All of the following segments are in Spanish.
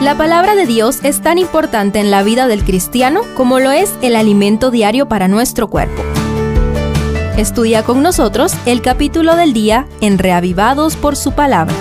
La palabra de Dios es tan importante en la vida del cristiano como lo es el alimento diario para nuestro cuerpo. Estudia con nosotros el capítulo del día en Reavivados por su palabra.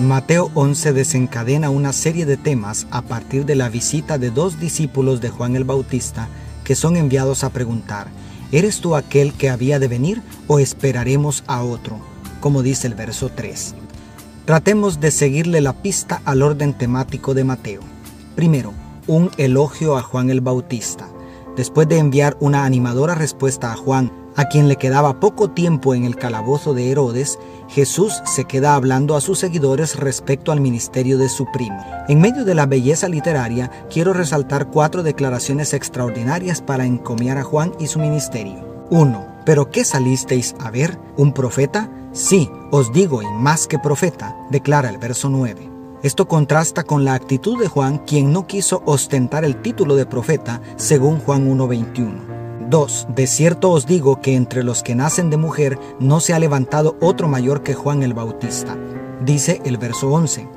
Mateo 11 desencadena una serie de temas a partir de la visita de dos discípulos de Juan el Bautista que son enviados a preguntar, ¿eres tú aquel que había de venir o esperaremos a otro? Como dice el verso 3. Tratemos de seguirle la pista al orden temático de Mateo. Primero, un elogio a Juan el Bautista. Después de enviar una animadora respuesta a Juan, a quien le quedaba poco tiempo en el calabozo de Herodes, Jesús se queda hablando a sus seguidores respecto al ministerio de su primo. En medio de la belleza literaria, quiero resaltar cuatro declaraciones extraordinarias para encomiar a Juan y su ministerio. 1. ¿Pero qué salisteis a ver? ¿Un profeta? Sí, os digo, y más que profeta, declara el verso 9. Esto contrasta con la actitud de Juan, quien no quiso ostentar el título de profeta, según Juan 1.21. 2. De cierto os digo que entre los que nacen de mujer no se ha levantado otro mayor que Juan el Bautista, dice el verso 11.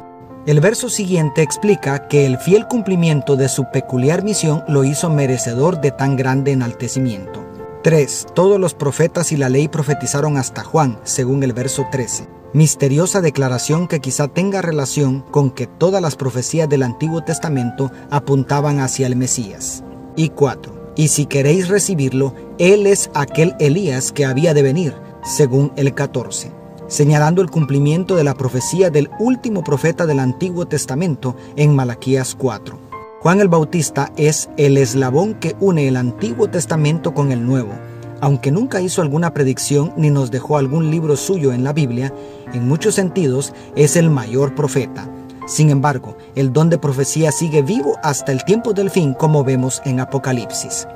El verso siguiente explica que el fiel cumplimiento de su peculiar misión lo hizo merecedor de tan grande enaltecimiento. 3. Todos los profetas y la ley profetizaron hasta Juan, según el verso 13 misteriosa declaración que quizá tenga relación con que todas las profecías del Antiguo Testamento apuntaban hacia el Mesías. Y 4. Y si queréis recibirlo, Él es aquel Elías que había de venir, según el 14, señalando el cumplimiento de la profecía del último profeta del Antiguo Testamento en Malaquías 4. Juan el Bautista es el eslabón que une el Antiguo Testamento con el Nuevo aunque nunca hizo alguna predicción ni nos dejó algún libro suyo en la Biblia, en muchos sentidos es el mayor profeta. Sin embargo, el don de profecía sigue vivo hasta el tiempo del fin, como vemos en Apocalipsis.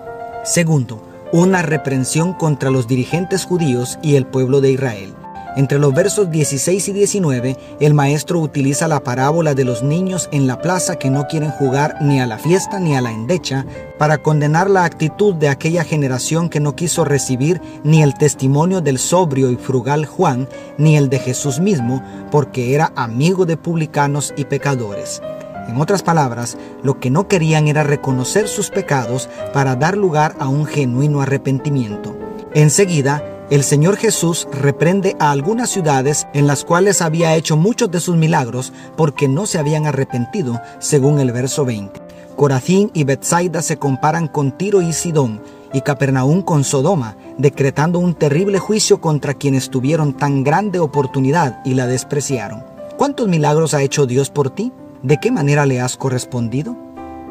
Segundo, una reprensión contra los dirigentes judíos y el pueblo de Israel. Entre los versos 16 y 19, el maestro utiliza la parábola de los niños en la plaza que no quieren jugar ni a la fiesta ni a la endecha para condenar la actitud de aquella generación que no quiso recibir ni el testimonio del sobrio y frugal Juan ni el de Jesús mismo, porque era amigo de publicanos y pecadores. En otras palabras, lo que no querían era reconocer sus pecados para dar lugar a un genuino arrepentimiento. Enseguida, el Señor Jesús reprende a algunas ciudades en las cuales había hecho muchos de sus milagros porque no se habían arrepentido, según el verso 20. Corazín y Bethsaida se comparan con Tiro y Sidón y Capernaum con Sodoma, decretando un terrible juicio contra quienes tuvieron tan grande oportunidad y la despreciaron. ¿Cuántos milagros ha hecho Dios por ti? ¿De qué manera le has correspondido?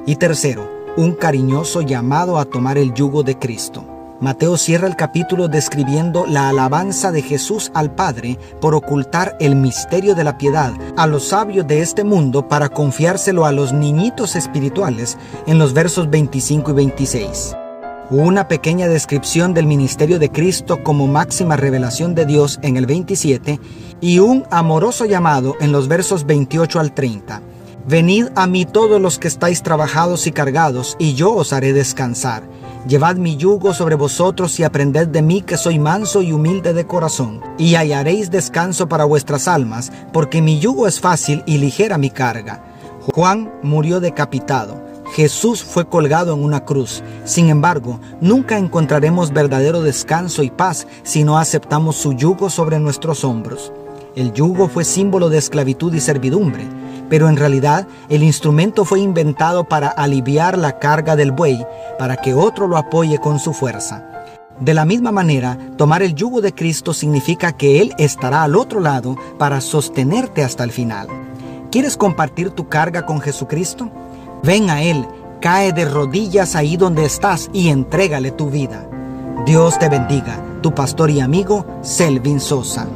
Y tercero, un cariñoso llamado a tomar el yugo de Cristo. Mateo cierra el capítulo describiendo la alabanza de Jesús al Padre por ocultar el misterio de la piedad a los sabios de este mundo para confiárselo a los niñitos espirituales en los versos 25 y 26. Una pequeña descripción del ministerio de Cristo como máxima revelación de Dios en el 27 y un amoroso llamado en los versos 28 al 30. Venid a mí todos los que estáis trabajados y cargados, y yo os haré descansar. Llevad mi yugo sobre vosotros y aprended de mí que soy manso y humilde de corazón, y hallaréis descanso para vuestras almas, porque mi yugo es fácil y ligera mi carga. Juan murió decapitado. Jesús fue colgado en una cruz. Sin embargo, nunca encontraremos verdadero descanso y paz si no aceptamos su yugo sobre nuestros hombros. El yugo fue símbolo de esclavitud y servidumbre pero en realidad el instrumento fue inventado para aliviar la carga del buey, para que otro lo apoye con su fuerza. De la misma manera, tomar el yugo de Cristo significa que Él estará al otro lado para sostenerte hasta el final. ¿Quieres compartir tu carga con Jesucristo? Ven a Él, cae de rodillas ahí donde estás y entrégale tu vida. Dios te bendiga, tu pastor y amigo Selvin Sosa.